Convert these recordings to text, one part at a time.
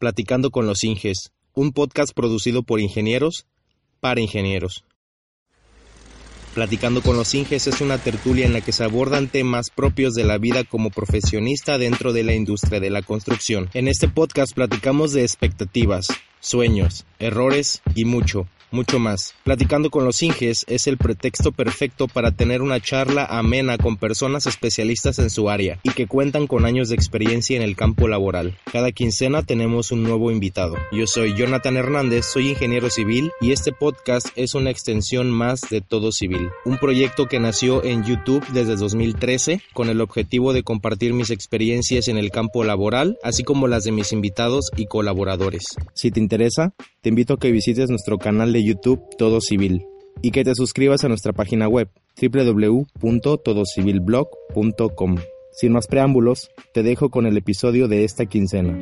Platicando con los Inges, un podcast producido por ingenieros para ingenieros. Platicando con los Inges es una tertulia en la que se abordan temas propios de la vida como profesionista dentro de la industria de la construcción. En este podcast platicamos de expectativas, sueños, errores y mucho, mucho más. Platicando con los Inges es el pretexto perfecto para tener una charla amena con personas especialistas en su área y que cuentan con años de experiencia en el campo laboral. Cada quincena tenemos un nuevo invitado. Yo soy Jonathan Hernández, soy ingeniero civil y este podcast es una extensión más de Todo Civil, un proyecto que nació en YouTube desde 2013 con el objetivo de compartir mis experiencias en el campo laboral, así como las de mis invitados y colaboradores. Si te interesa, te invito a que visites nuestro canal de YouTube Todo Civil y que te suscribas a nuestra página web www.todocivilblog.com. Sin más preámbulos, te dejo con el episodio de esta quincena.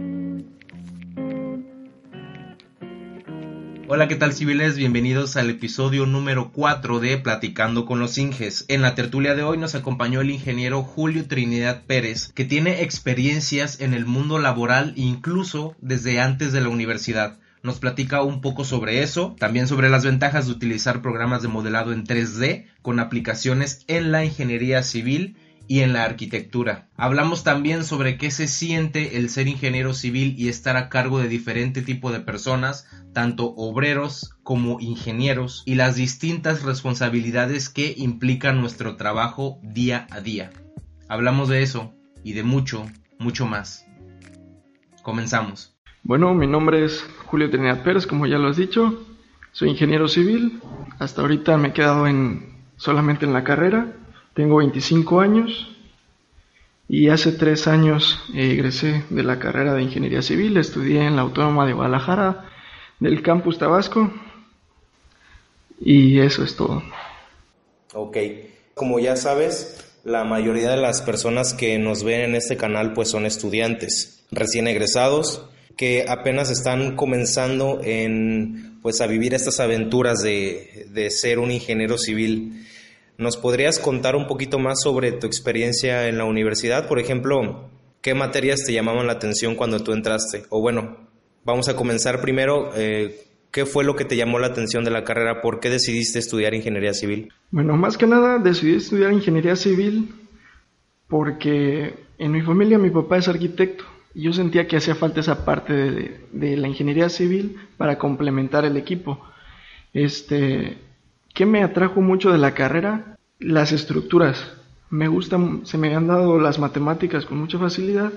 Hola, ¿qué tal civiles? Bienvenidos al episodio número 4 de Platicando con los Inges. En la tertulia de hoy nos acompañó el ingeniero Julio Trinidad Pérez, que tiene experiencias en el mundo laboral incluso desde antes de la universidad nos platica un poco sobre eso, también sobre las ventajas de utilizar programas de modelado en 3D con aplicaciones en la ingeniería civil y en la arquitectura. Hablamos también sobre qué se siente el ser ingeniero civil y estar a cargo de diferente tipo de personas, tanto obreros como ingenieros, y las distintas responsabilidades que implica nuestro trabajo día a día. Hablamos de eso y de mucho, mucho más. Comenzamos. Bueno, mi nombre es Julio Trinidad Pérez, como ya lo has dicho. Soy ingeniero civil. Hasta ahorita me he quedado en, solamente en la carrera. Tengo 25 años y hace tres años egresé de la carrera de ingeniería civil. Estudié en la Autónoma de Guadalajara, del campus Tabasco. Y eso es todo. Ok. Como ya sabes, la mayoría de las personas que nos ven en este canal pues son estudiantes, recién egresados que apenas están comenzando en, pues, a vivir estas aventuras de, de ser un ingeniero civil. ¿Nos podrías contar un poquito más sobre tu experiencia en la universidad? Por ejemplo, ¿qué materias te llamaban la atención cuando tú entraste? O bueno, vamos a comenzar primero. Eh, ¿Qué fue lo que te llamó la atención de la carrera? ¿Por qué decidiste estudiar ingeniería civil? Bueno, más que nada decidí estudiar ingeniería civil porque en mi familia mi papá es arquitecto yo sentía que hacía falta esa parte de, la ingeniería civil para complementar el equipo. Este, ¿Qué me atrajo mucho de la carrera? Las estructuras. Me gustan, se me han dado las matemáticas con mucha facilidad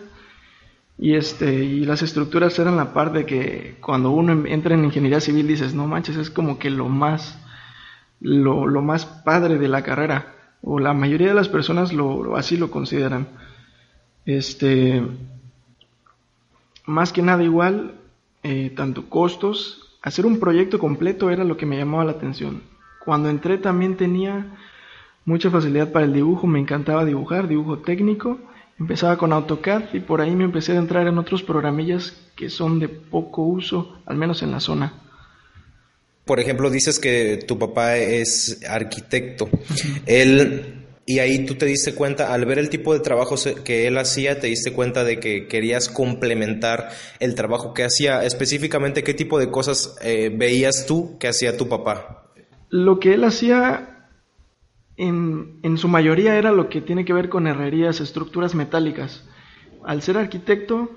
y, este, y las estructuras eran la parte que cuando uno entra en ingeniería civil dices, no manches, es como que lo más, lo, lo más padre de la carrera, o la mayoría de las personas lo, así lo consideran. Este, más que nada igual, eh, tanto costos, hacer un proyecto completo era lo que me llamaba la atención. Cuando entré también tenía mucha facilidad para el dibujo, me encantaba dibujar, dibujo técnico. Empezaba con AutoCAD y por ahí me empecé a entrar en otros programillas que son de poco uso, al menos en la zona. Por ejemplo, dices que tu papá es arquitecto. Él y ahí tú te diste cuenta, al ver el tipo de trabajo que él hacía, te diste cuenta de que querías complementar el trabajo que hacía. Específicamente, ¿qué tipo de cosas eh, veías tú que hacía tu papá? Lo que él hacía en, en su mayoría era lo que tiene que ver con herrerías, estructuras metálicas. Al ser arquitecto,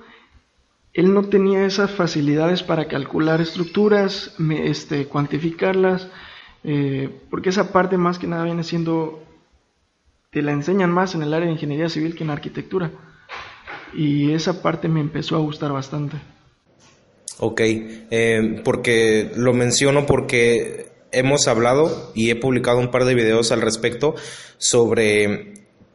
él no tenía esas facilidades para calcular estructuras, este, cuantificarlas, eh, porque esa parte más que nada viene siendo te la enseñan más en el área de ingeniería civil que en arquitectura. Y esa parte me empezó a gustar bastante. Ok, eh, porque lo menciono porque hemos hablado y he publicado un par de videos al respecto sobre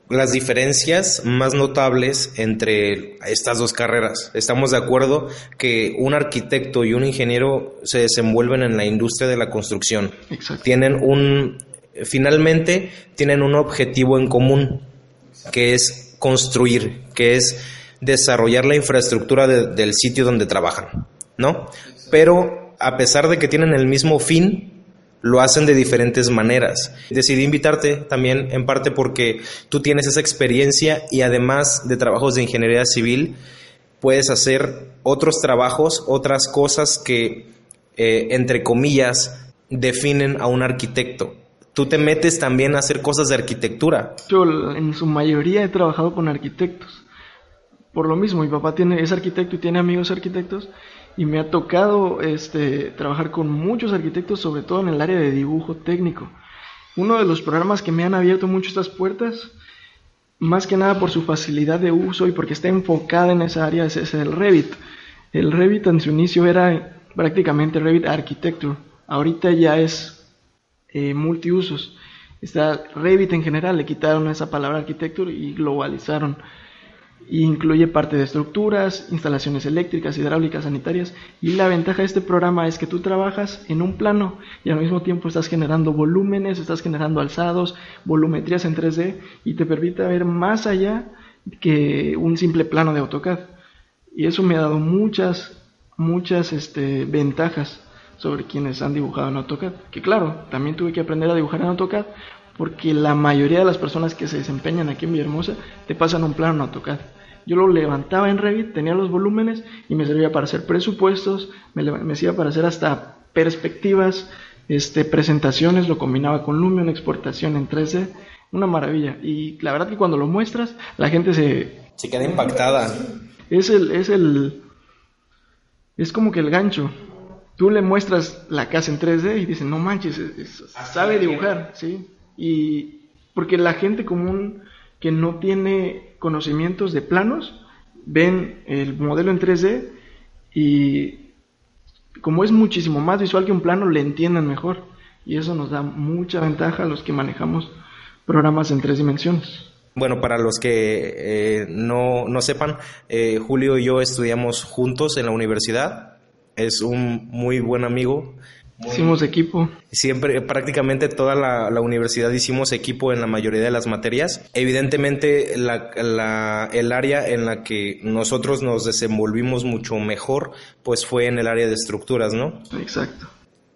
las diferencias más notables entre estas dos carreras. Estamos de acuerdo que un arquitecto y un ingeniero se desenvuelven en la industria de la construcción. Exacto. Tienen un finalmente tienen un objetivo en común, que es construir, que es desarrollar la infraestructura del sitio donde trabajan, ¿no? Pero a pesar de que tienen el mismo fin, lo hacen de diferentes maneras. Decidí invitarte también en parte porque tú tienes esa experiencia y además de trabajos de ingeniería civil, puedes hacer otros trabajos, otras cosas que, eh, entre comillas, definen a un arquitecto. Tú te metes también a hacer cosas de arquitectura. Yo en su mayoría he trabajado con arquitectos. Por lo mismo, mi papá tiene, es arquitecto y tiene amigos arquitectos y me ha tocado este, trabajar con muchos arquitectos, sobre todo en el área de dibujo técnico. Uno de los programas que me han abierto mucho estas puertas, más que nada por su facilidad de uso y porque está enfocada en esa área, es, el Revit. El Revit en su inicio era prácticamente Revit Architecture. Ahorita ya es eh, multiusos. Está Revit en general, le quitaron esa palabra architecture y globalizaron y incluye parte de estructuras, instalaciones eléctricas, hidráulicas, sanitarias. Y la ventaja de este programa es que tú trabajas en un plano y al mismo tiempo estás generando volúmenes, estás generando alzados, volumetrías en 3D y te permite ver más allá que un simple plano de AutoCAD. Y eso me ha dado muchas, muchas este, ventajas sobre quienes han dibujado en AutoCAD. Que claro, también tuve que aprender a dibujar en AutoCAD porque la mayoría de las personas que se desempeñan aquí en Villahermosa te pasan un plano en AutoCAD. Yo lo levantaba en Revit, tenía los volúmenes y me servía para hacer presupuestos, me, me servía para hacer hasta perspectivas, este, presentaciones, lo combinaba con Lumion, exportación en 3D, una maravilla. Y la verdad que cuando lo muestras, la gente se... Se queda impactada. Es el, es el, es como que el gancho. Tú le muestras la casa en 3D y dicen, no manches, sabe dibujar, ¿sí? Y porque la gente común que no tiene conocimientos de planos, ven el modelo en 3D y como es muchísimo más visual que un plano, le entienden mejor. Y eso nos da mucha ventaja a los que manejamos programas en tres dimensiones. Bueno, para los que eh, no, no, sepan, eh, Julio y yo estudiamos juntos en la universidad. Es un muy buen amigo. Hicimos equipo. Siempre, prácticamente toda la, universidad hicimos equipo en la mayoría de las materias. Evidentemente, la, el área en la que nosotros nos desenvolvimos mucho mejor, pues fue en el área de estructuras, ¿no? Exacto.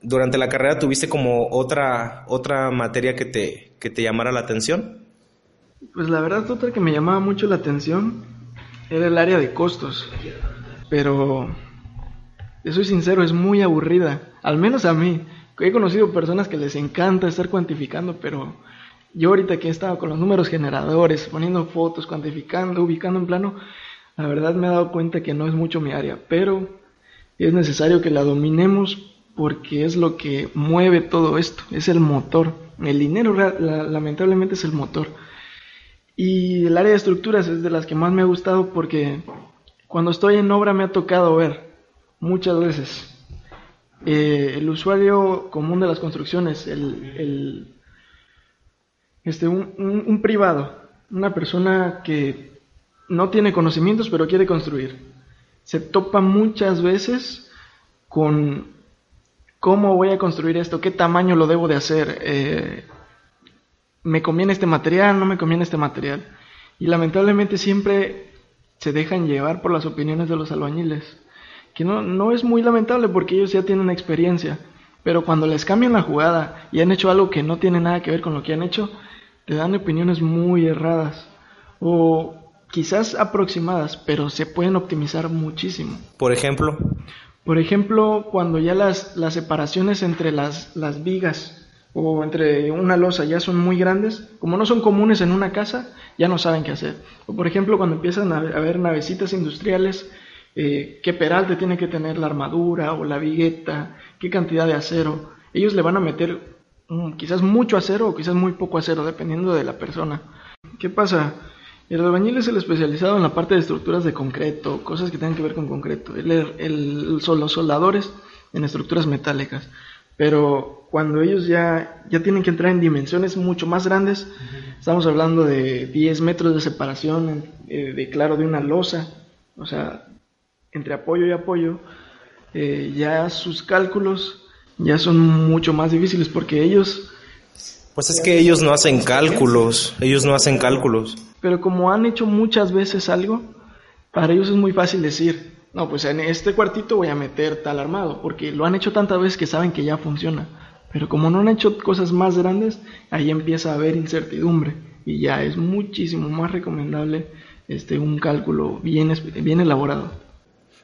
Durante la carrera tuviste como otra, otra materia que te, que te llamara la atención. Pues la verdad, otra que me llamaba mucho la atención era el área de costos. Pero soy sincero, es muy aburrida. Al menos a mí. He conocido personas que les encanta estar cuantificando, pero yo ahorita que he estado con los números generadores, poniendo fotos, cuantificando, ubicando en plano, la verdad me he dado cuenta que no es mucho mi área, pero es necesario que la dominemos porque es lo que mueve todo esto, es el motor. El dinero lamentablemente es el motor. Y el área de estructuras es de las que más me ha gustado porque cuando estoy en obra me ha tocado ver muchas veces. Eh, el usuario común de las construcciones, el, este, un, privado, una persona que no tiene conocimientos pero quiere construir, se topa muchas veces con cómo voy a construir esto, qué tamaño lo debo de hacer, eh, me conviene este material, no me conviene este material. Y lamentablemente siempre se dejan llevar por las opiniones de los albañiles que no, no es muy lamentable porque ellos ya tienen experiencia, pero cuando les cambian la jugada y han hecho algo que no tiene nada que ver con lo que han hecho, te dan opiniones muy erradas o quizás aproximadas, pero se pueden optimizar muchísimo. Por ejemplo, por ejemplo, cuando ya las, las separaciones entre las, las vigas o entre una losa ya son muy grandes, como no son comunes en una casa, ya no saben qué hacer. O por ejemplo, cuando empiezan a haber navecitas industriales eh, qué peralte tiene que tener la armadura o la vigueta, qué cantidad de acero. Ellos le van a meter mm, quizás mucho acero o quizás muy poco acero, dependiendo de la persona. ¿Qué pasa? El albañil es el especializado en la parte de estructuras de concreto, cosas que tienen que ver con concreto. El, son los soldadores en estructuras metálicas. Pero cuando ellos ya, ya tienen que entrar en dimensiones mucho más grandes, estamos hablando de 10 metros de separación, eh, de claro, de una losa, o sea, entre apoyo y apoyo, eh, ya sus cálculos ya son mucho más difíciles porque ellos... Pues es que ellos no hacen cálculos, ellos no hacen cálculos. Pero como han hecho muchas veces algo, para ellos es muy fácil decir, no, pues en este cuartito voy a meter tal armado, porque lo han hecho tantas veces que saben que ya funciona. Pero como no han hecho cosas más grandes, ahí empieza a haber incertidumbre y ya es muchísimo más recomendable este, un cálculo bien, bien elaborado.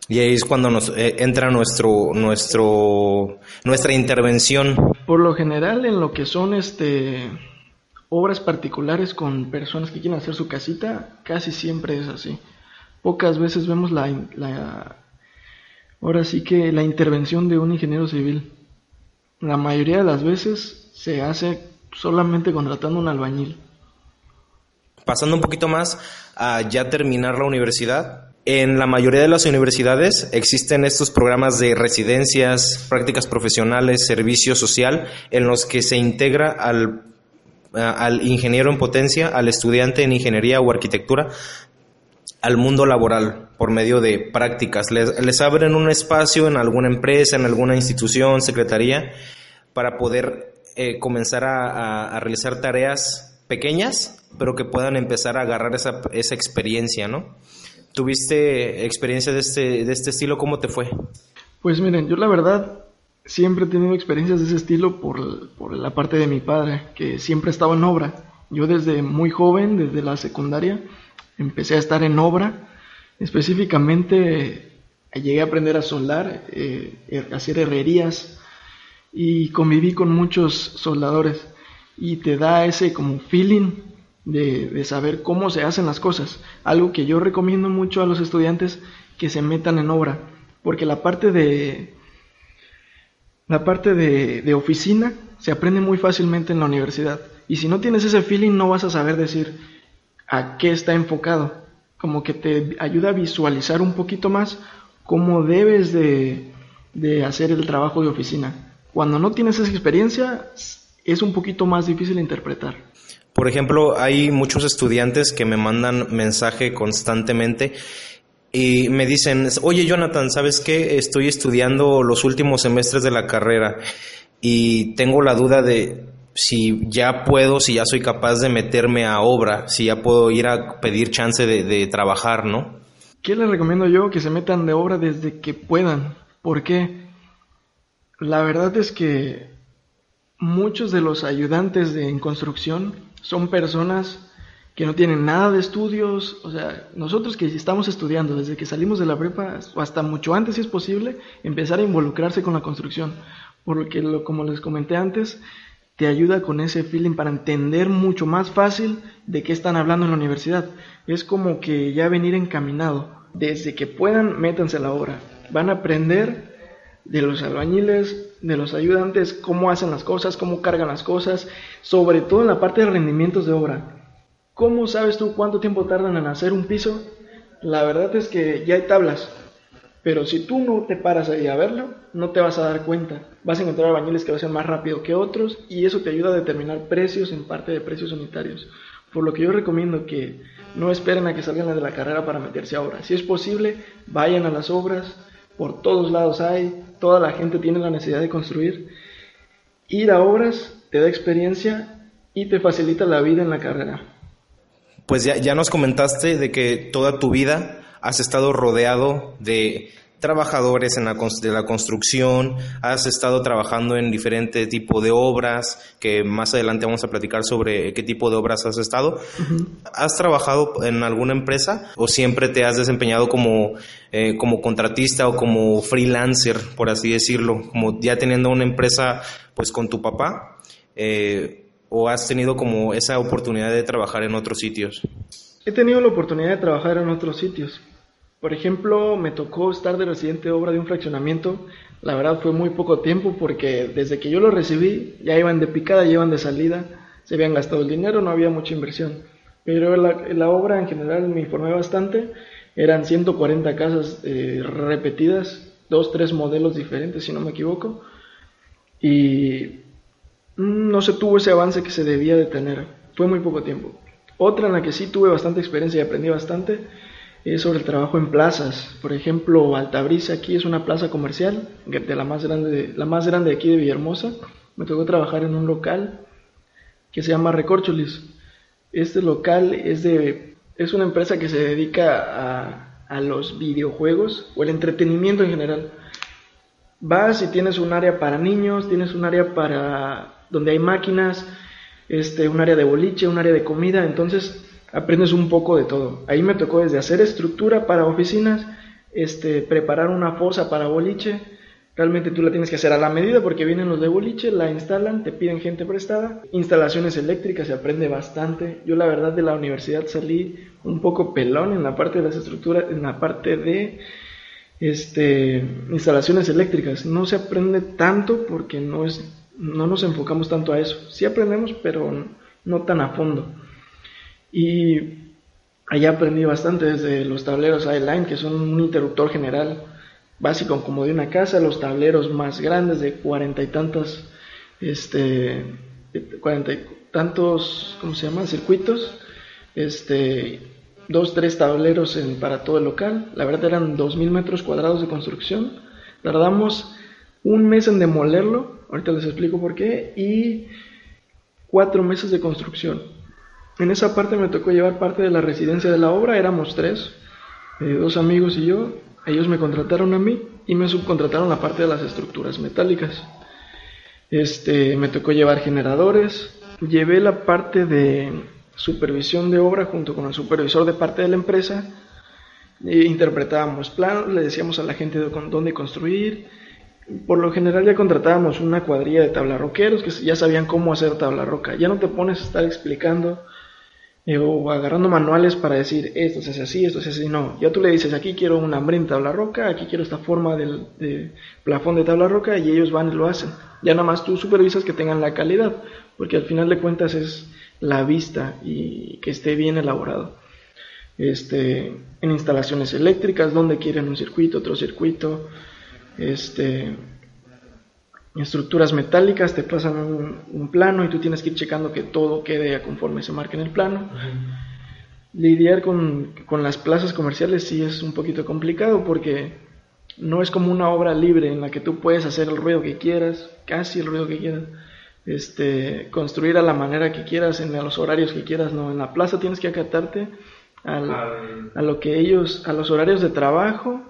Y ahí es cuando nos eh, entra nuestro, nuestro, nuestra intervención. Por lo general, en lo que son este, obras particulares con personas que quieren hacer su casita, casi siempre es así. Pocas veces vemos la, la ahora sí que la intervención de un ingeniero civil. La mayoría de las veces se hace solamente contratando un albañil. Pasando un poquito más a ya terminar la universidad, en la mayoría de las universidades existen estos programas de residencias, prácticas profesionales, servicio social, en los que se integra al, ingeniero en potencia, al estudiante en ingeniería o arquitectura, al mundo laboral por medio de prácticas. Les, abren un espacio en alguna empresa, en alguna institución, secretaría, para poder eh, comenzar a, realizar tareas pequeñas, pero que puedan empezar a agarrar esa, esa experiencia, ¿no? ¿Tuviste experiencia de este, de este estilo? ¿Cómo te fue? Pues miren, yo la verdad siempre he tenido experiencias de ese estilo por, por la parte de mi padre, que siempre estaba en obra. Yo desde muy joven, desde la secundaria, empecé a estar en obra. Específicamente llegué a aprender a soldar, eh, a hacer herrerías y conviví con muchos soldadores y te da ese como feeling de, saber cómo se hacen las cosas. Algo que yo recomiendo mucho a los estudiantes que se metan en obra, porque la parte de la parte de, de, oficina se aprende muy fácilmente en la universidad. Y si no tienes ese feeling, no vas a saber decir a qué está enfocado. Como que te ayuda a visualizar un poquito más cómo debes de, de hacer el trabajo de oficina. Cuando no tienes esa experiencia, es un poquito más difícil de interpretar. Por ejemplo, hay muchos estudiantes que me mandan mensaje constantemente y me dicen, oye Jonathan, ¿sabes qué? Estoy estudiando los últimos semestres de la carrera y tengo la duda de si ya puedo, si ya soy capaz de meterme a obra, si ya puedo ir a pedir chance de, de trabajar, ¿no? ¿Qué les recomiendo yo? Que se metan de obra desde que puedan. ¿Por qué? La verdad es que muchos de los ayudantes de, en construcción son personas que no tienen nada de estudios, o sea, nosotros que estamos estudiando desde que salimos de la prepa o hasta mucho antes si es posible, empezar a involucrarse con la construcción, porque lo, como les comenté antes, te ayuda con ese feeling para entender mucho más fácil de qué están hablando en la universidad. Es como que ya venir encaminado, desde que puedan, métanse a la obra, van a aprender de los albañiles, de los ayudantes, cómo hacen las cosas, cómo cargan las cosas, sobre todo en la parte de rendimientos de obra. ¿Cómo sabes tú cuánto tiempo tardan en hacer un piso? La verdad es que ya hay tablas, pero si tú no te paras ahí a verlo, no te vas a dar cuenta. Vas a encontrar albañiles que lo hacen más rápido que otros y eso te ayuda a determinar precios en parte de precios unitarios. Por lo que yo recomiendo que no esperen a que salgan de la carrera para meterse a obra. Si es posible, vayan a las obras, por todos lados hay, toda la gente tiene la necesidad de construir. Ir a obras te da experiencia y te facilita la vida en la carrera. Pues ya, ya nos comentaste de que toda tu vida has estado rodeado de trabajadores en la, de la construcción, has estado trabajando en diferente tipo de obras, que más adelante vamos a platicar sobre qué tipo de obras has estado. ¿Has trabajado en alguna empresa o siempre te has desempeñado como, eh, como contratista o como freelancer, por así decirlo, como ya teniendo una empresa pues con tu papá? Eh, ¿O has tenido como esa oportunidad de trabajar en otros sitios? He tenido la oportunidad de trabajar en otros sitios. Por ejemplo, me tocó estar de residente obra de un fraccionamiento. La verdad fue muy poco tiempo porque desde que yo lo recibí ya iban de picada, ya iban de salida, se habían gastado el dinero, no había mucha inversión. Pero la, la obra en general me informé bastante, eran 140 casas eh, repetidas, dos, tres modelos diferentes si no me equivoco, y mm, no se tuvo ese avance que se debía de tener, fue muy poco tiempo. Otra en la que sí tuve bastante experiencia y aprendí bastante es sobre el trabajo en plazas. Por ejemplo, Altabrisa aquí es una plaza comercial, de la más grande, la más grande aquí de Villahermosa. Me tocó trabajar en un local que se llama Recorcholis. Este local es de es una empresa que se dedica a, a los videojuegos o el entretenimiento en general. Vas y tienes un área para niños, tienes un área para donde hay máquinas, este, un área de boliche, un área de comida, entonces aprendes un poco de todo. Ahí me tocó desde hacer estructura para oficinas, este, preparar una fosa para boliche, Realmente tú la tienes que hacer a la medida porque vienen los de boliche, la instalan, te piden gente prestada. Instalaciones eléctricas se aprende bastante. Yo la verdad de la universidad salí un poco pelón en la parte de las estructuras, en la parte de este, instalaciones eléctricas. No se aprende tanto porque no, es, no nos enfocamos tanto a eso. Sí aprendemos, pero no tan a fondo. Y allá aprendí bastante desde los tableros iLine, que son un interruptor general básico como de una casa, los tableros más grandes de cuarenta y tantos, este, cuarenta y tantos, ¿cómo se llama? Circuitos, este, dos, tres tableros en, para todo el local. La verdad eran dos mil metros cuadrados de construcción. Tardamos un mes en demolerlo, ahorita les explico por qué, y cuatro meses de construcción. En esa parte me tocó llevar parte de la residencia de la obra, éramos tres, eh, dos amigos y yo, ellos me contrataron a mí y me subcontrataron la parte de las estructuras metálicas. Este, me tocó llevar generadores, llevé la parte de supervisión de obra junto con el supervisor de parte de la empresa, e interpretábamos planos, le decíamos a la gente dónde construir. Por lo general ya contratábamos una cuadrilla de tablarroqueros que ya sabían cómo hacer tabla roca. Ya no te pones a estar explicando o agarrando manuales para decir esto se hace así, esto se hace así. No, ya tú le dices aquí quiero una hambre en tabla roca, aquí quiero esta forma del de plafón de tabla roca y ellos van y lo hacen. Ya nada más tú supervisas que tengan la calidad, porque al final de cuentas es la vista y que esté bien elaborado. Este, en instalaciones eléctricas, donde quieren un circuito, otro circuito, este, estructuras metálicas, te pasan un, plano y tú tienes que ir checando que todo quede conforme se marca en el plano. Lidiar con, con, las plazas comerciales sí es un poquito complicado porque no es como una obra libre en la que tú puedes hacer el ruido que quieras, casi el ruido que quieras, este, construir a la manera que quieras, en los horarios que quieras, no, en la plaza tienes que acatarte a lo que ellos, a los horarios de trabajo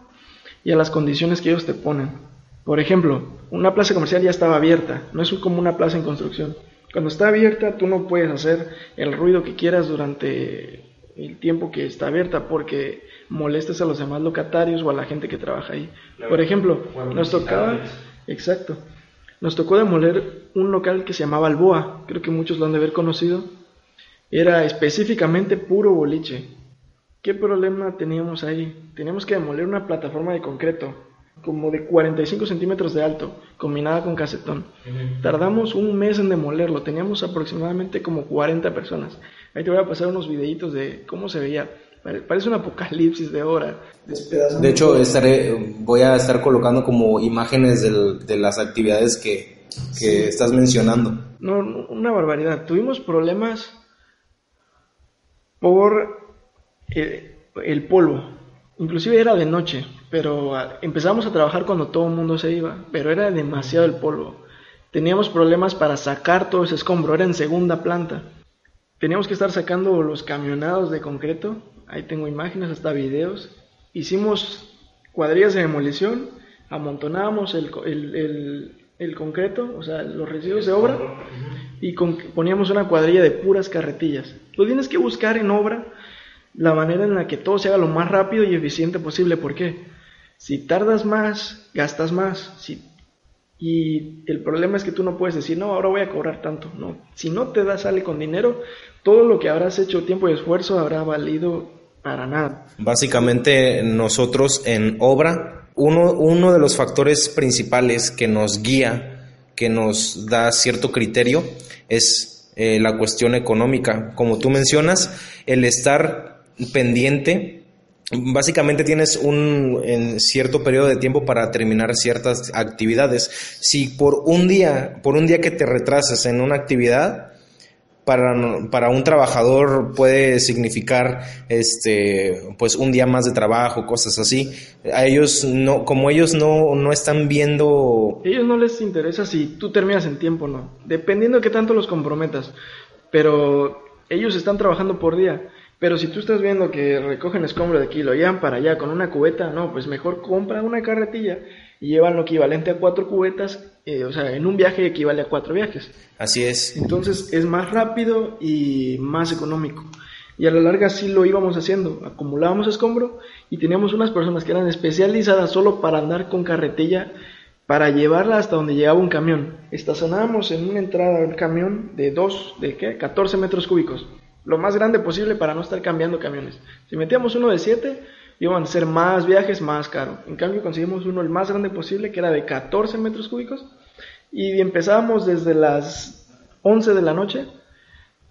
y a las condiciones que ellos te ponen. Por ejemplo, una plaza comercial ya estaba abierta, no es como una plaza en construcción. Cuando está abierta, tú no puedes hacer el ruido que quieras durante el tiempo que está abierta porque molestas a los demás locatarios o a la gente que trabaja ahí. Por ejemplo, nos tocaba, exacto, nos tocó demoler un local que se llamaba Alboa, creo que muchos lo han de haber conocido. Era específicamente puro boliche. ¿Qué problema teníamos ahí? Teníamos que demoler una plataforma de concreto como de 45 centímetros de alto, combinada con casetón. Tardamos un mes en demolerlo, teníamos aproximadamente como 40 personas. Ahí te voy a pasar unos videitos de cómo se veía. Parece un apocalipsis de hora. De hecho, estaré, voy a estar colocando como imágenes de las actividades que, que estás mencionando. No, una barbaridad. Tuvimos problemas por eh, el polvo. Inclusive era de noche, pero ah, empezamos a trabajar cuando todo el mundo se iba, pero era demasiado el polvo. Teníamos problemas para sacar todo ese escombro, era en segunda planta. Teníamos que estar sacando los camionados de concreto, ahí tengo imágenes, hasta videos. Hicimos cuadrillas de demolición, amontonábamos el, el, el, concreto, o sea, los residuos de obra, y poníamos una cuadrilla de puras carretillas. Lo tienes que buscar en obra la manera en la que todo se haga lo más rápido y eficiente posible. ¿Por qué? Si tardas más, gastas más. Si, y el problema es que tú no puedes decir, no, ahora voy a cobrar tanto. No, si no te da sale con dinero, todo lo que habrás hecho tiempo y esfuerzo habrá valido para nada. Básicamente nosotros en obra, uno, uno de los factores principales que nos guía, que nos da cierto criterio, es eh, la cuestión económica. Como tú mencionas, el estar pendiente. Básicamente tienes un en cierto periodo de tiempo para terminar ciertas actividades. Si por un día, por un día que te retrasas en una actividad, para, para, un trabajador puede significar este pues un día más de trabajo, cosas así. A ellos no, como ellos no, no están viendo. ellos no les interesa si tú terminas en tiempo o no. Dependiendo de qué tanto los comprometas. Pero ellos están trabajando por día. Pero si tú estás viendo que recogen escombro de aquí, lo llevan para allá con una cubeta, no, pues mejor compra una carretilla y llevan lo equivalente a cuatro cubetas, eh, o sea, en un viaje equivale a cuatro viajes. Así es. Entonces es más rápido y más económico. Y a la larga sí lo íbamos haciendo, acumulábamos escombro y teníamos unas personas que eran especializadas solo para andar con carretilla para llevarla hasta donde llegaba un camión. Estacionábamos en una entrada un camión de 2, de qué, 14 metros cúbicos, lo más grande posible para no estar cambiando camiones. Si metíamos uno de 7, iban a ser más viajes, más caro. En cambio conseguimos uno el más grande posible, que era de 14 metros cúbicos, y empezábamos desde las 11 de la noche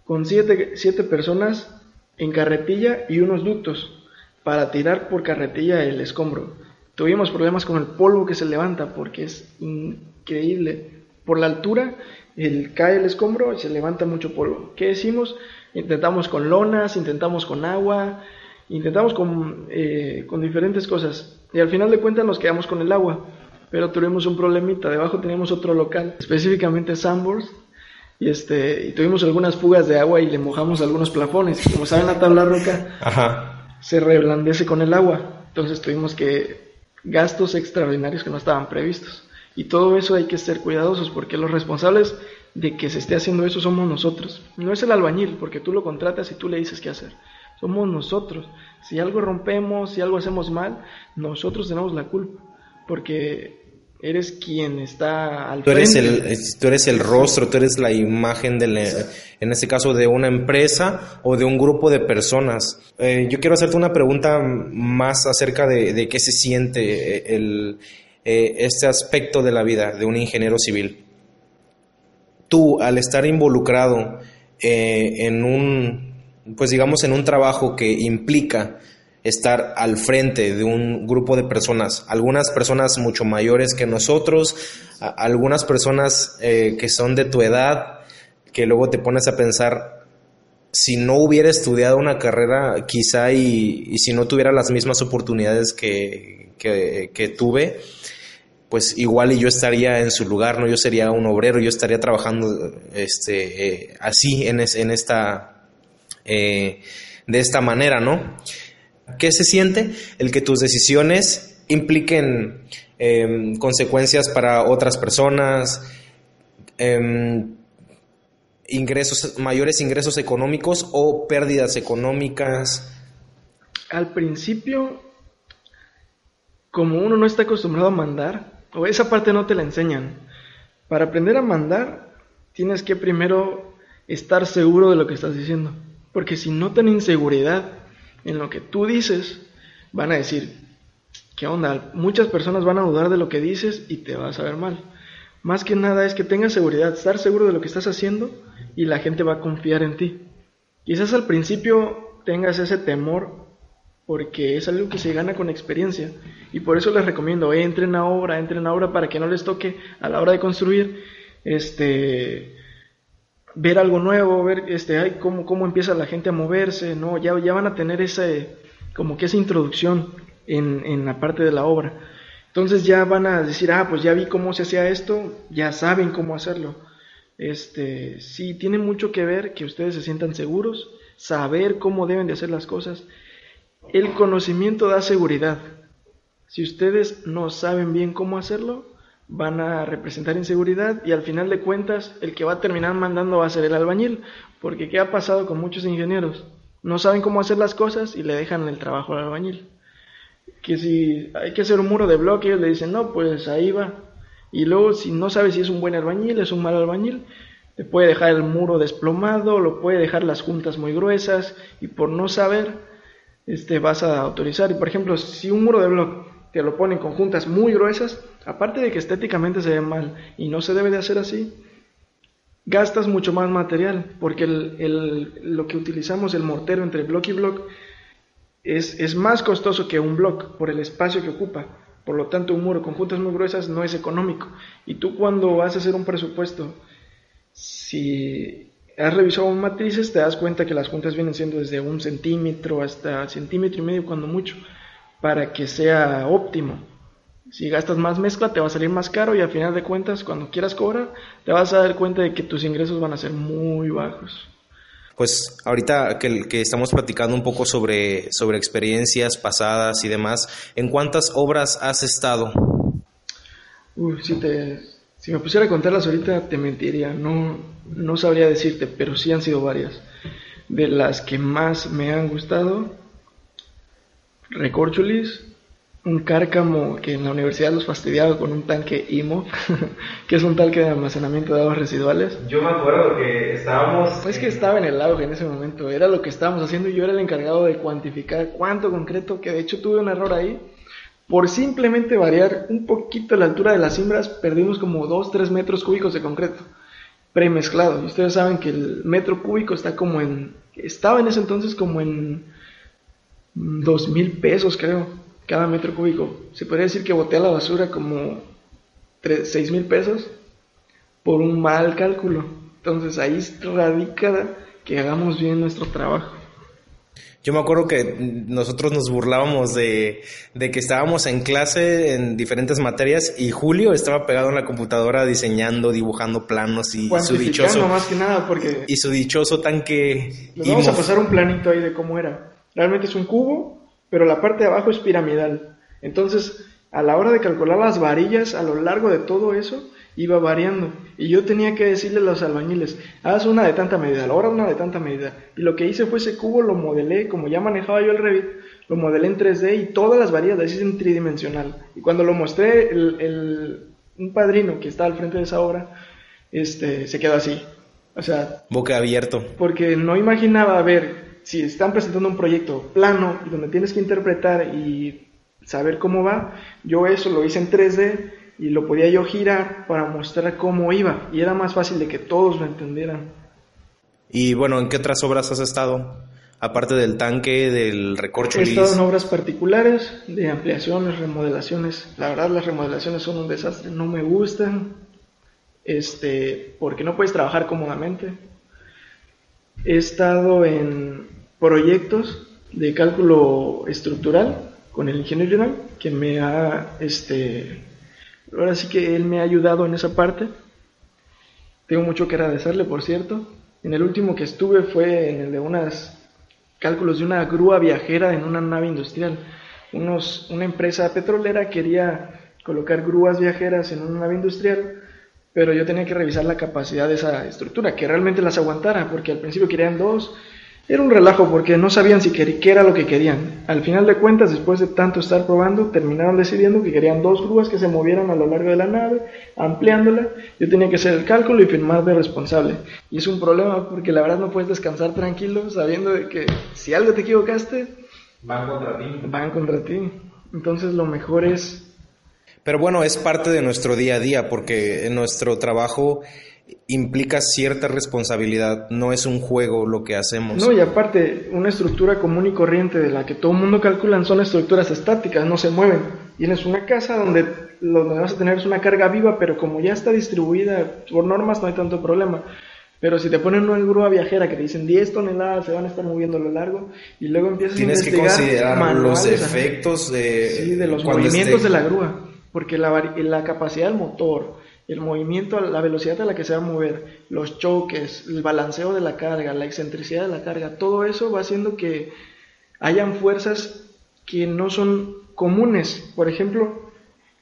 con 7 personas en carretilla y unos ductos para tirar por carretilla el escombro. Tuvimos problemas con el polvo que se levanta porque es increíble. Por la altura, el, cae el escombro y se levanta mucho polvo. ¿Qué decimos? Intentamos con lonas, intentamos con agua, intentamos con, eh, con diferentes cosas. Y al final de cuentas nos quedamos con el agua. Pero tuvimos un problemita. Debajo teníamos otro local, específicamente Sambors. Y, este, y tuvimos algunas fugas de agua y le mojamos algunos plafones. Como saben, la tabla roca se reblandece con el agua. Entonces tuvimos que gastos extraordinarios que no estaban previstos. Y todo eso hay que ser cuidadosos porque los responsables de que se esté haciendo eso somos nosotros. No es el albañil porque tú lo contratas y tú le dices qué hacer. Somos nosotros. Si algo rompemos, si algo hacemos mal, nosotros tenemos la culpa. Porque eres quien está al tú eres El, tú eres el rostro, tú eres la imagen, de en este caso, de una empresa o de un grupo de personas. Eh, yo quiero hacerte una pregunta más acerca de, qué se siente eh, el, eh, este aspecto de la vida de un ingeniero civil. Tú, al estar involucrado en un, pues digamos, en un trabajo que implica estar al frente de un grupo de personas, algunas personas mucho mayores que nosotros, algunas personas eh, que son de tu edad, que luego te pones a pensar, si no hubiera estudiado una carrera, quizá y, si no tuviera las mismas oportunidades que, que, tuve, pues igual yo estaría en su lugar, ¿no? Yo sería un obrero, yo estaría trabajando este, eh, así en, en esta, eh, de esta manera, ¿no? ¿Qué se siente? El que tus decisiones impliquen em, consecuencias para otras personas, em, ingresos, mayores ingresos económicos o pérdidas económicas. Al principio, como uno no está acostumbrado a mandar, o esa parte no te la enseñan, para aprender a mandar tienes que primero estar seguro de lo que estás diciendo, porque si no ten inseguridad, en lo que tú dices, van a decir, ¿qué onda? Muchas personas van a dudar de lo que dices y te vas a ver mal. Más que nada es que tengas seguridad, estar seguro de lo que estás haciendo y la gente va a confiar en ti. Quizás al principio tengas ese temor porque es algo que se gana con experiencia y por eso les recomiendo, entren a obra, entren a obra para que no les toque a la hora de construir este ver algo nuevo, ver este, ay, cómo, cómo empieza la gente a moverse, ¿no? Ya, ya van a tener ese, como que esa introducción en, en la parte de la obra. Entonces ya van a decir, ah, pues ya vi cómo se hacía esto, ya saben cómo hacerlo. Este, sí, tiene mucho que ver que ustedes se sientan seguros, saber cómo deben de hacer las cosas. El conocimiento da seguridad. Si ustedes no saben bien cómo hacerlo, van a representar inseguridad y al final de cuentas el que va a terminar mandando va a ser el albañil, porque ¿qué ha pasado con muchos ingenieros? No saben cómo hacer las cosas y le dejan el trabajo al albañil. Que si hay que hacer un muro de bloque, ellos le dicen, no, pues ahí va. Y luego si no sabe si es un buen albañil, es un mal albañil, le puede dejar el muro desplomado, lo puede dejar las juntas muy gruesas y por no saber, este, vas a autorizar. Y por ejemplo, si un muro de bloque te lo ponen con juntas muy gruesas, aparte de que estéticamente se ve mal y no se debe de hacer así, gastas mucho más material, porque lo que utilizamos, el mortero entre bloque y bloque, es, es, más costoso que un bloque por el espacio que ocupa. Por lo tanto, un muro con juntas muy gruesas no es económico. Y tú cuando vas a hacer un presupuesto, si has revisado matrices, te das cuenta que las juntas vienen siendo desde un centímetro hasta centímetro y medio cuando mucho, para que sea óptimo. Si gastas más mezcla te va a salir más caro y al final de cuentas cuando quieras cobrar te vas a dar cuenta de que tus ingresos van a ser muy bajos. Pues ahorita que, que estamos platicando un poco sobre, sobre experiencias pasadas y demás, ¿en cuántas obras has estado? si, te, si me pusiera a contarlas ahorita te mentiría, no, no sabría decirte, pero sí han sido varias. de las que más me han gustado, recorcholis, un cárcamo que en la universidad los fastidiaba con un tanque IMO, que es un tanque de almacenamiento de aguas residuales. Yo me acuerdo que estábamos... Pues que estaba en el auge en ese momento, era lo que estábamos haciendo y yo era el encargado de cuantificar cuánto concreto, que de hecho tuve un error ahí. Por simplemente variar un poquito la altura de las cimbras, perdimos como 2-3 metros cúbicos de concreto premezclado. Y ustedes saben que el metro cúbico está como en... Estaba en ese entonces como en... Dos mil pesos creo cada metro cúbico. Se podría decir que boté a la basura como 6 mil pesos por un mal cálculo. Entonces ahí radica que hagamos bien nuestro trabajo. Yo me acuerdo que nosotros nos burlábamos de, que estábamos en clase en diferentes materias y Julio estaba pegado en la computadora diseñando, dibujando planos y su dichoso más que nada porque y su dichoso tanque. vamos a pasar un planito ahí de cómo era. Realmente es un cubo pero la parte de abajo es piramidal. Entonces, a la hora de calcular las varillas a lo largo de todo eso, iba variando. Y yo tenía que decirle a los albañiles, haz una de tanta medida, ahora una de tanta medida. Y lo que hice fue ese cubo, lo modelé, como ya manejaba yo el Revit, lo modelé en 3D y todas las varillas las hice en tridimensional. Y cuando lo mostré, el, un padrino que está al frente de esa obra, este, se quedó así. O sea... Boca abierto. Porque no imaginaba ver si están presentando un proyecto plano y donde tienes que interpretar y saber cómo va, yo eso lo hice en 3D y lo podía yo girar para mostrar cómo iba y era más fácil de que todos lo entendieran. Y bueno, ¿en qué otras obras has estado? Aparte del tanque, del recorcho. He estado en obras particulares, de ampliaciones, remodelaciones. La verdad las remodelaciones son un desastre, no me gustan, este, porque no puedes trabajar cómodamente. He estado en proyectos de cálculo estructural con el ingeniero general, que me ha, este, ahora sí que él me ha ayudado en esa parte. Tengo mucho que agradecerle, por cierto. En el último que estuve fue en el de unos cálculos de una grúa viajera en una nave industrial. Unos, una empresa petrolera quería colocar grúas viajeras en una nave industrial, pero yo tenía que revisar la capacidad de esa estructura, que realmente las aguantara, porque al principio querían dos, era un relajo porque no sabían si qué era lo que querían. Al final de cuentas, después de tanto estar probando, terminaron decidiendo que querían dos grúas que se movieran a lo largo de la nave, ampliándola. Yo tenía que hacer el cálculo y firmar de responsable. Y es un problema porque la verdad no puedes descansar tranquilo sabiendo de que si algo te equivocaste, van contra ti. Van contra ti. Entonces lo mejor es... Pero bueno, es parte de nuestro día a día porque en nuestro trabajo implica cierta responsabilidad, no es un juego lo que hacemos. No, y aparte, una estructura común y corriente de la que todo el mundo calcula son estructuras estáticas, no se mueven. Tienes una casa donde lo que vas a tener es una carga viva, pero como ya está distribuida por normas no hay tanto problema. Pero si te ponen una grúa viajera que te dicen 10 toneladas se van a estar moviendo a lo largo y luego empiezas a investigar que considerar los efectos de, de los movimientos de la grúa, porque la, la capacidad del motor, el movimiento, la velocidad a la que se va a mover, los choques, el balanceo de la carga, la excentricidad de la carga, todo eso va haciendo que hayan fuerzas que no son comunes. Por ejemplo,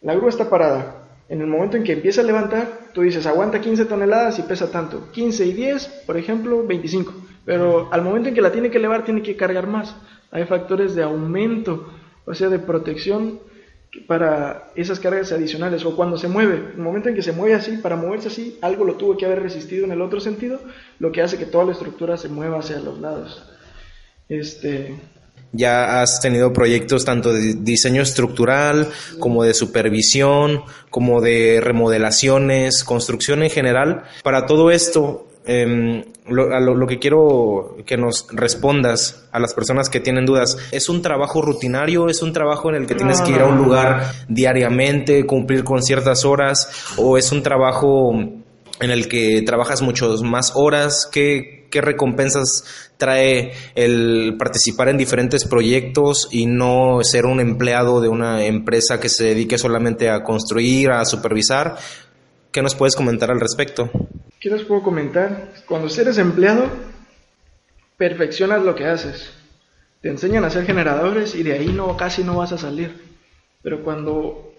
la grúa está parada. En el momento en que empieza a levantar, tú dices, aguanta 15 toneladas y pesa tanto. 15 y 10, por ejemplo, 25. Pero al momento en que la tiene que elevar, tiene que cargar más. Hay factores de aumento, o sea, de protección para esas cargas adicionales o cuando se mueve, el momento en que se mueve así, para moverse así, algo lo tuvo que haber resistido en el otro sentido, lo que hace que toda la estructura se mueva hacia los lados. Este, ya has tenido proyectos tanto de diseño estructural como de supervisión, como de remodelaciones, construcción en general. Para todo esto, eh, lo, lo, que quiero que nos respondas a las personas que tienen dudas, ¿es un trabajo rutinario? ¿Es un trabajo en el que tienes que ir a un lugar diariamente, cumplir con ciertas horas? ¿O es un trabajo en el que trabajas muchas más horas? ¿Qué, ¿Qué recompensas trae el participar en diferentes proyectos y no ser un empleado de una empresa que se dedique solamente a construir, a supervisar? ¿Qué nos puedes comentar al respecto? ¿Qué les puedo comentar? Cuando eres empleado, perfeccionas lo que haces. Te enseñan a ser generadores y de ahí no casi no vas a salir. Pero cuando,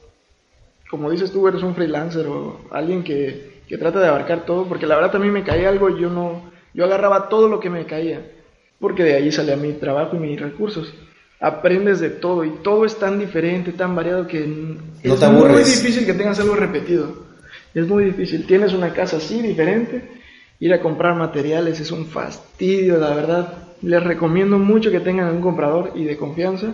como dices tú, eres un freelancer o alguien que, que trata de abarcar todo, porque la verdad también me caía algo y yo no, yo agarraba todo lo que me caía. porque de ahí sale a mi trabajo y mis recursos. Aprendes de todo y todo es tan diferente, tan variado que es muy difícil que tengas algo repetido. Es muy difícil. Tienes una casa así diferente, ir a comprar materiales es un fastidio, la verdad. Les recomiendo mucho que tengan un comprador y de confianza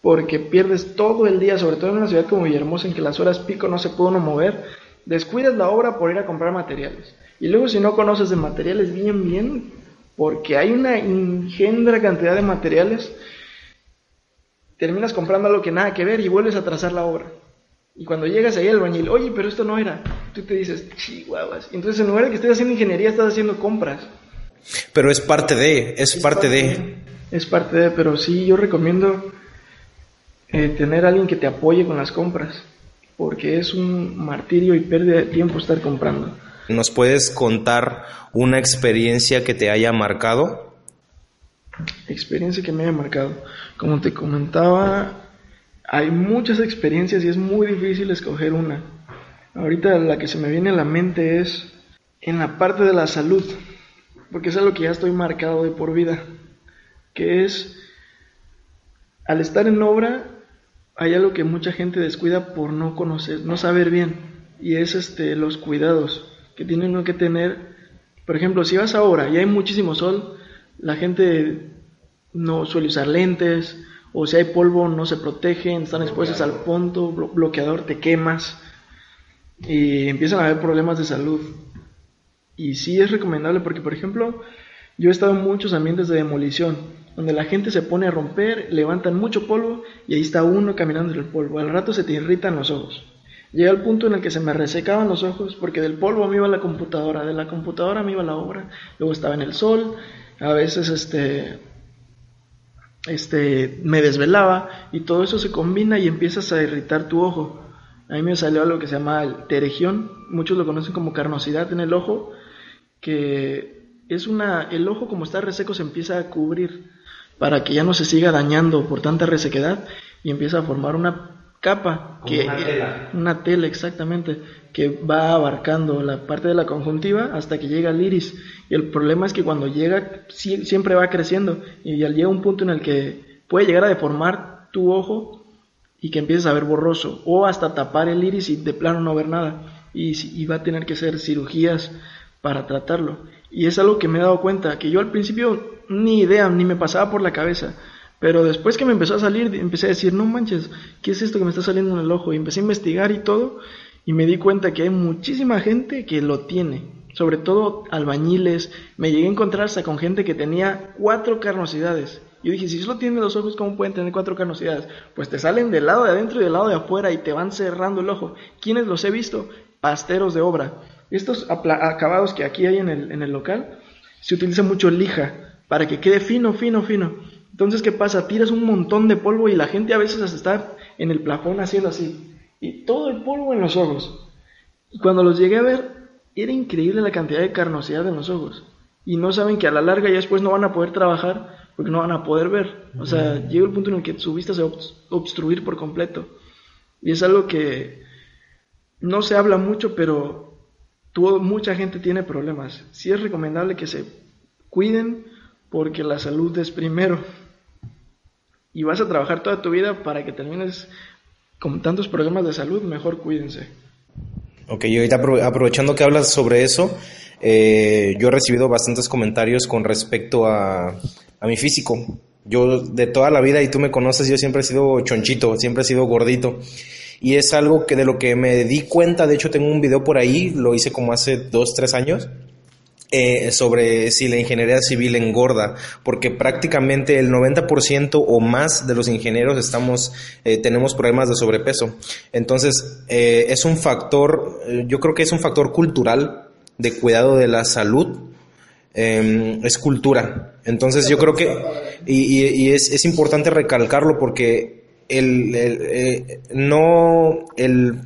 porque pierdes todo el día, sobre todo en una ciudad como Villahermosa en que las horas pico no se puede uno mover, descuidas la obra por ir a comprar materiales. Y luego si no conoces de materiales bien, bien, porque hay una ingendra cantidad de materiales, terminas comprando algo que nada que ver y vuelves a trazar la obra. Y cuando llegas ahí al bañil, oye, pero esto no era, tú te dices, chihuahuas. Entonces en lugar de que estés haciendo ingeniería, estás haciendo compras. Pero es parte de, es, parte, de. Es parte de, pero sí, yo recomiendo eh, tener a alguien que te apoye con las compras, porque es un martirio y pérdida de tiempo estar comprando. ¿Nos puedes contar una experiencia que te haya marcado? Experiencia que me haya marcado. Como te comentaba, hay muchas experiencias y es muy difícil escoger una. Ahorita la que se me viene a la mente es en la parte de la salud, porque es algo que ya estoy marcado de por vida, que es al estar en obra hay algo que mucha gente descuida por no conocer, no saber bien, y es este, los cuidados que tienen que tener. Por ejemplo, si vas ahora y hay muchísimo sol, la gente no suele usar lentes, o si hay polvo no se protegen, están expuestos al punto, bloqueador, te quemas, y empiezan a haber problemas de salud. Y sí es recomendable porque, por ejemplo, yo he estado en muchos ambientes de demolición, donde la gente se pone a romper, levantan mucho polvo y ahí está uno caminando en el polvo. Al rato se te irritan los ojos. Llega el punto en el que se me resecaban los ojos porque del polvo me iba la computadora, de la computadora me iba la obra, luego estaba en el sol, a veces este, este, me desvelaba y todo eso se combina y empiezas a irritar tu ojo. A mí me salió algo que se llama el teregión, muchos lo conocen como carnosidad en el ojo, que es una, el ojo como está reseco se empieza a cubrir para que ya no se siga dañando por tanta resequedad y empieza a formar una capa que una tela. una tela exactamente que va abarcando la parte de la conjuntiva hasta que llega al iris y el problema es que cuando llega siempre va creciendo y al llega un punto en el que puede llegar a deformar tu ojo y que empieces a ver borroso o hasta tapar el iris y de plano no ver nada y, y va a tener que ser cirugías para tratarlo y es algo que me he dado cuenta que yo al principio ni idea, ni me pasaba por la cabeza. Pero después que me empezó a salir, empecé a decir, no manches, ¿qué es esto que me está saliendo en el ojo? Y empecé a investigar y todo, y me di cuenta que hay muchísima gente que lo tiene, sobre todo albañiles. Me llegué a encontrar hasta con gente que tenía cuatro carnosidades. Yo dije, si solo tienen los ojos, ¿cómo pueden tener cuatro carnosidades? Pues te salen del lado de adentro y del lado de afuera y te van cerrando el ojo. ¿Quiénes los he visto? Pasteros de obra. Estos acabados que aquí hay en el, en el local, se utiliza mucho lija para que quede fino, fino, fino. Entonces, ¿qué pasa? Tiras un montón de polvo y la gente a veces hasta está en el plafón haciendo así. Y todo el polvo en los ojos. Y cuando los llegué a ver, era increíble la cantidad de carnosidad en los ojos. Y no saben que a la larga ya después no van a poder trabajar porque no van a poder ver. O sea, llega el punto en el que su vista se va a obstruir por completo. Y es algo que no se habla mucho, pero mucha gente tiene problemas. Sí es recomendable que se cuiden porque la salud es primero. Y vas a trabajar toda tu vida para que termines con tantos problemas de salud, mejor cuídense. Ok, y ahorita aprovechando que hablas sobre eso, eh, yo he recibido bastantes comentarios con respecto a, a mi físico. Yo de toda la vida, y tú me conoces, yo siempre he sido chonchito, siempre he sido gordito. Y es algo que de lo que me di cuenta, de hecho tengo un video por ahí, lo hice como hace dos, tres años, eh, sobre si la ingeniería civil engorda, porque prácticamente el 90% o más de los ingenieros estamos, eh, tenemos problemas de sobrepeso. Entonces, eh, es un factor, yo creo que es un factor cultural de cuidado de la salud, em, es cultura. Entonces, yo creo que, y, es, es, importante recalcarlo porque el, el no, el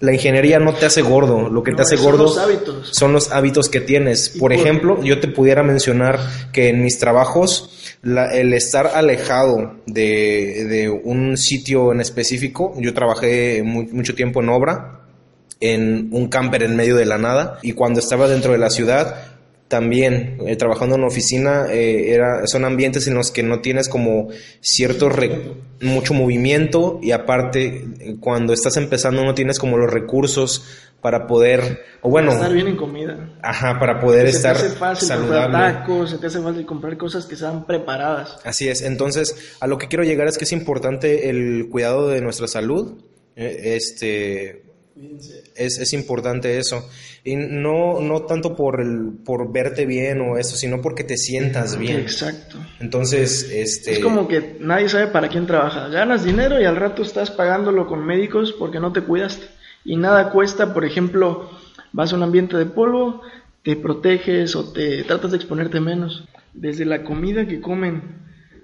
la ingeniería no te hace gordo, lo que te hace gordo son los hábitos. son los hábitos que tienes. Por, ejemplo, yo te pudiera mencionar que en mis trabajos el estar alejado de, un sitio en específico, yo trabajé mucho tiempo en obra, en un camper en medio de la nada, y cuando estaba dentro de la ciudad, también eh, trabajando en oficina eh, era, son ambientes en los que no tienes como cierto mucho movimiento y aparte cuando estás empezando no tienes como los recursos para poder o bueno estar bien en comida. ajá para poder se estar te hace fácil saludable. comprar tacos se te hace fácil comprar cosas que sean preparadas. Así es. Entonces a lo que quiero llegar es que es importante el cuidado de nuestra salud eh, este es, es, importante eso. Y no, no tanto por, el, por verte bien o eso, sino porque te sientas bien. Exacto. Entonces, este... Es como que nadie sabe para quién trabaja. Ganas dinero y al rato estás pagándolo con médicos porque no te cuidaste. Y nada cuesta, por ejemplo, vas a un ambiente de polvo, te proteges o te tratas de exponerte menos. Desde la comida que comen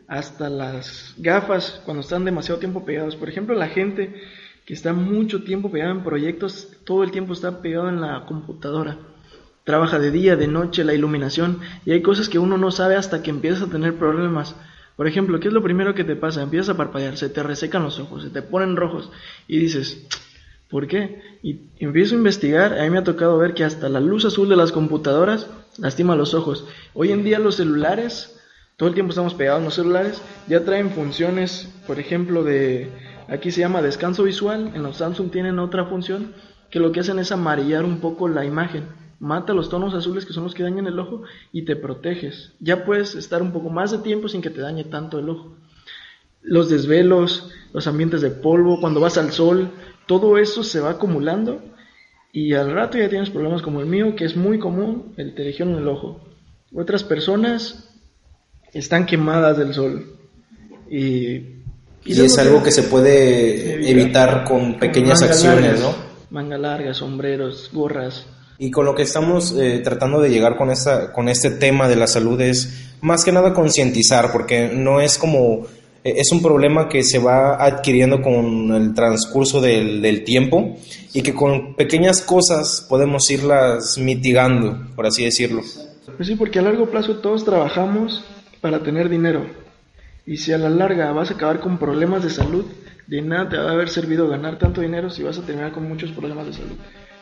hasta las gafas cuando están demasiado tiempo pegados. Por ejemplo, la gente que está mucho tiempo pegado en proyectos, todo el tiempo está pegado en la computadora. Trabaja de día, de noche, la iluminación, y hay cosas que uno no sabe hasta que empiezas a tener problemas. Por ejemplo, ¿qué es lo primero que te pasa? Empiezas a parpadear, se te resecan los ojos, se te ponen rojos, y dices, ¿por qué? Y empiezo a investigar, a mí me ha tocado ver que hasta la luz azul de las computadoras lastima los ojos. Hoy en día los celulares, todo el tiempo estamos pegados en los celulares, ya traen funciones, por ejemplo, de Aquí se llama descanso visual, en los Samsung tienen otra función que lo que hacen es amarillar un poco la imagen. Mata los tonos azules que son los que dañan el ojo y te proteges. Ya puedes estar un poco más de tiempo sin que te dañe tanto el ojo. Los desvelos, los ambientes de polvo, cuando vas al sol, todo eso se va acumulando y al rato ya tienes problemas como el mío, que es muy común, el teregión en el ojo. Otras personas están quemadas del sol y y, es algo que se puede evitar con pequeñas acciones, ¿no? Manga larga, sombreros, gorras. Y con lo que estamos eh, tratando de llegar con, esta, con este tema de la salud es más que nada concientizar, porque no es como, eh, es un problema que se va adquiriendo con el transcurso del, del tiempo y que con pequeñas cosas podemos irlas mitigando, por así decirlo. Pues sí, porque a largo plazo todos trabajamos para tener dinero y si a la larga vas a acabar con problemas de salud, de nada te va a haber servido ganar tanto dinero si vas a terminar con muchos problemas de salud.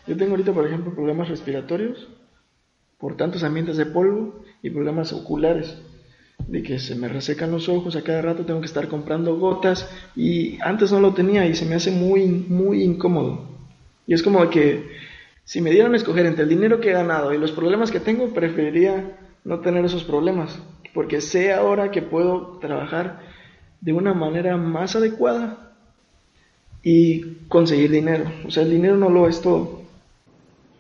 Yo tengo ahorita, por ejemplo, problemas respiratorios por tantos ambientes de polvo y problemas oculares, de que se me resecan los ojos, a cada rato tengo que estar comprando gotas y antes no lo tenía y se me hace muy, muy incómodo. Y es como que si me dieran a escoger entre el dinero que he ganado y los problemas que tengo, preferiría no tener esos problemas porque sé ahora que puedo trabajar de una manera más adecuada y conseguir dinero. O sea, el dinero no lo es todo.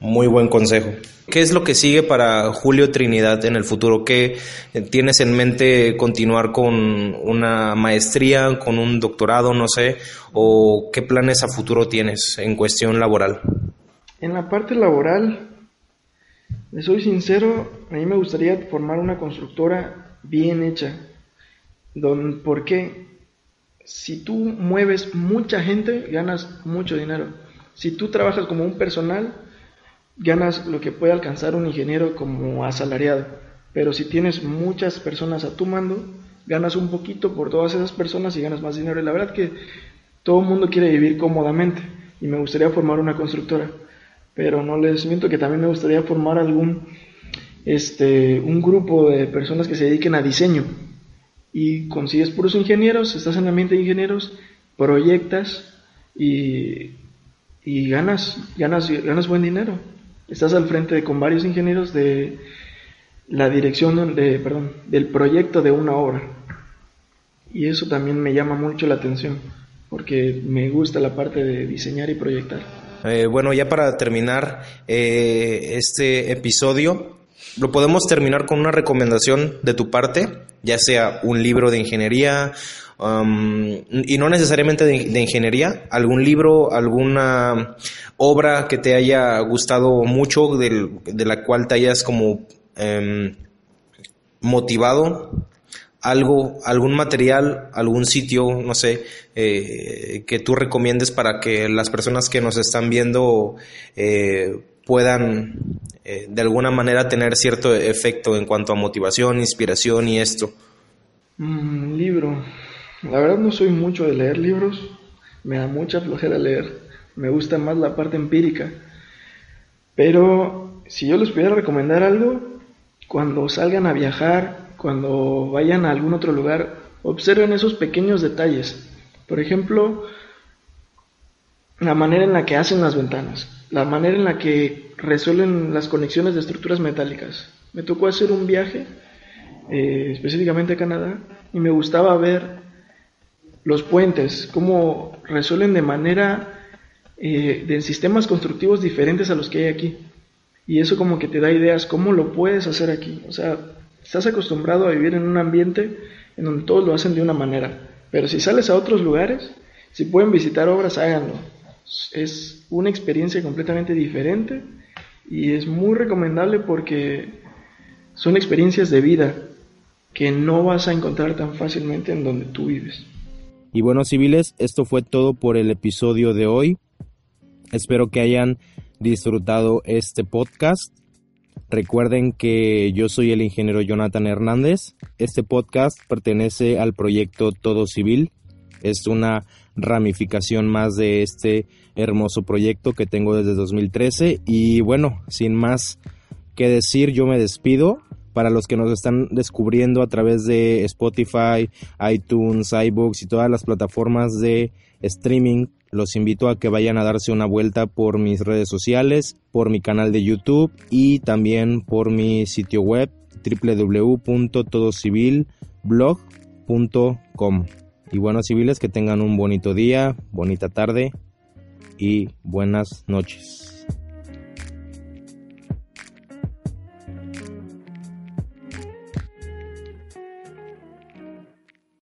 Muy buen consejo. ¿Qué es lo que sigue para Julio Trinidad en el futuro? ¿Qué tienes en mente continuar con una maestría, con un doctorado, no sé? ¿O qué planes a futuro tienes en cuestión laboral? En la parte laboral, soy sincero, a mí me gustaría formar una constructora bien hecha. Don, porque si tú mueves mucha gente, ganas mucho dinero. Si tú trabajas como un personal, ganas lo que puede alcanzar un ingeniero como asalariado. Pero si tienes muchas personas a tu mando, ganas un poquito por todas esas personas y ganas más dinero. Y la verdad que todo el mundo quiere vivir cómodamente y me gustaría formar una constructora. Pero no les miento que también me gustaría formar algún este, un grupo de personas que se dediquen a diseño y consigues puros ingenieros, estás en ambiente de ingenieros, proyectas y, y ganas, ganas, ganas buen dinero. Estás al frente de, con varios ingenieros de la dirección de, perdón, del proyecto de una obra. Y eso también me llama mucho la atención, porque me gusta la parte de diseñar y proyectar. Eh, bueno, ya para terminar eh, este episodio, lo podemos terminar con una recomendación de tu parte, ya sea un libro de ingeniería, um, y no necesariamente de, ingeniería, algún libro, alguna obra que te haya gustado mucho, de la cual te hayas como em, motivado, algo, algún material, algún sitio, no sé, eh, que tú recomiendes para que las personas que nos están viendo eh, puedan eh, de alguna manera tener cierto efecto en cuanto a motivación, inspiración y esto? Mm, libro. La verdad no soy mucho de leer libros, me da mucha flojera leer, me gusta más la parte empírica. Pero si yo les pudiera recomendar algo, cuando salgan a viajar, cuando vayan a algún otro lugar, observen esos pequeños detalles. Por ejemplo, la manera en la que hacen las ventanas, la manera en la que resuelven las conexiones de estructuras metálicas. Me tocó hacer un viaje, eh, específicamente a Canadá, y me gustaba ver los puentes, cómo resuelven de manera, eh, de sistemas constructivos diferentes a los que hay aquí. Y eso como que te da ideas, cómo lo puedes hacer aquí. O sea, estás acostumbrado a vivir en un ambiente en donde todos lo hacen de una manera. Pero si sales a otros lugares, si pueden visitar obras, háganlo. Es una experiencia completamente diferente y es muy recomendable porque son experiencias de vida que no vas a encontrar tan fácilmente en donde tú vives. Y bueno, civiles, esto fue todo por el episodio de hoy. Espero que hayan disfrutado este podcast. Recuerden que yo soy el ingeniero Jonathan Hernández. Este podcast pertenece al proyecto Todo Civil. Es una ramificación más de este hermoso proyecto que tengo desde 2013. Y bueno, sin más que decir, yo me despido. Para los que nos están descubriendo a través de Spotify, iTunes, iBooks y todas las plataformas de streaming, los invito a que vayan a darse una vuelta por mis redes sociales, por mi canal de YouTube y también por mi sitio web www.todocivilblog.com. Y buenos civiles, que tengan un bonito día, bonita tarde y buenas noches.